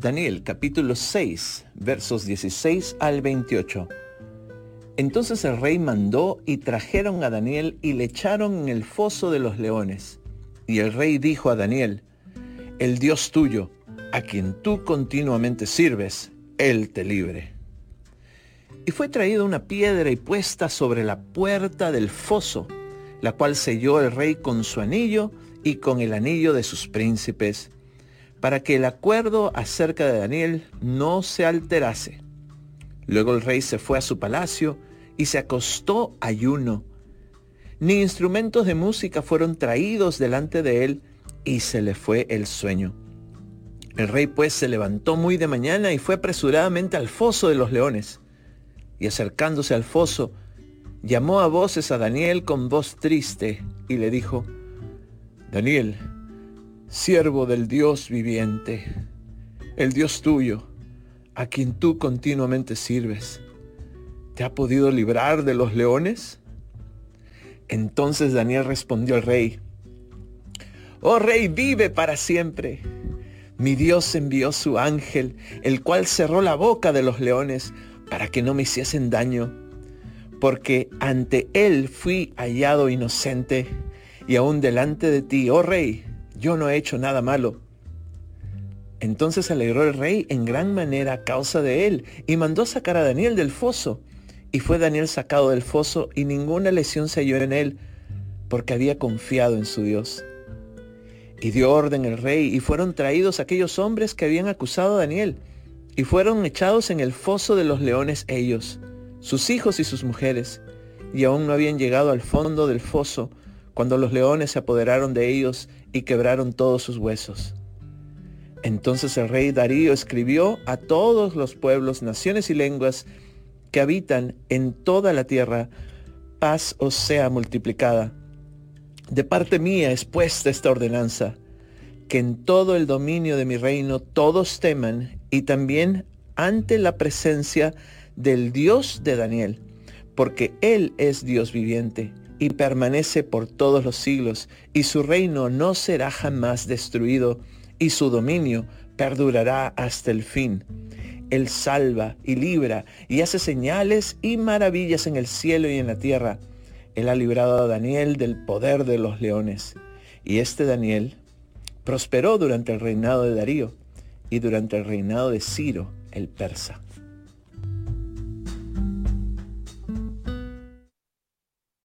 Daniel capítulo 6 versos 16 al 28. Entonces el rey mandó y trajeron a Daniel y le echaron en el foso de los leones. Y el rey dijo a Daniel, el Dios tuyo, a quien tú continuamente sirves, él te libre. Y fue traída una piedra y puesta sobre la puerta del foso, la cual selló el rey con su anillo y con el anillo de sus príncipes para que el acuerdo acerca de Daniel no se alterase. Luego el rey se fue a su palacio y se acostó ayuno. Ni instrumentos de música fueron traídos delante de él y se le fue el sueño. El rey pues se levantó muy de mañana y fue apresuradamente al foso de los leones. Y acercándose al foso, llamó a voces a Daniel con voz triste y le dijo, Daniel, siervo del Dios viviente, el Dios tuyo, a quien tú continuamente sirves, ¿te ha podido librar de los leones? Entonces Daniel respondió al rey, Oh rey, vive para siempre. Mi Dios envió su ángel, el cual cerró la boca de los leones para que no me hiciesen daño, porque ante él fui hallado inocente y aún delante de ti, oh rey, yo no he hecho nada malo. Entonces alegró el rey en gran manera a causa de él y mandó sacar a Daniel del foso. Y fue Daniel sacado del foso y ninguna lesión se halló en él porque había confiado en su Dios. Y dio orden el rey y fueron traídos aquellos hombres que habían acusado a Daniel y fueron echados en el foso de los leones ellos, sus hijos y sus mujeres, y aún no habían llegado al fondo del foso cuando los leones se apoderaron de ellos y quebraron todos sus huesos. Entonces el rey Darío escribió a todos los pueblos, naciones y lenguas que habitan en toda la tierra, paz os sea multiplicada. De parte mía es puesta esta ordenanza, que en todo el dominio de mi reino todos teman y también ante la presencia del Dios de Daniel, porque Él es Dios viviente y permanece por todos los siglos, y su reino no será jamás destruido, y su dominio perdurará hasta el fin. Él salva y libra y hace señales y maravillas en el cielo y en la tierra. Él ha librado a Daniel del poder de los leones. Y este Daniel prosperó durante el reinado de Darío y durante el reinado de Ciro el persa.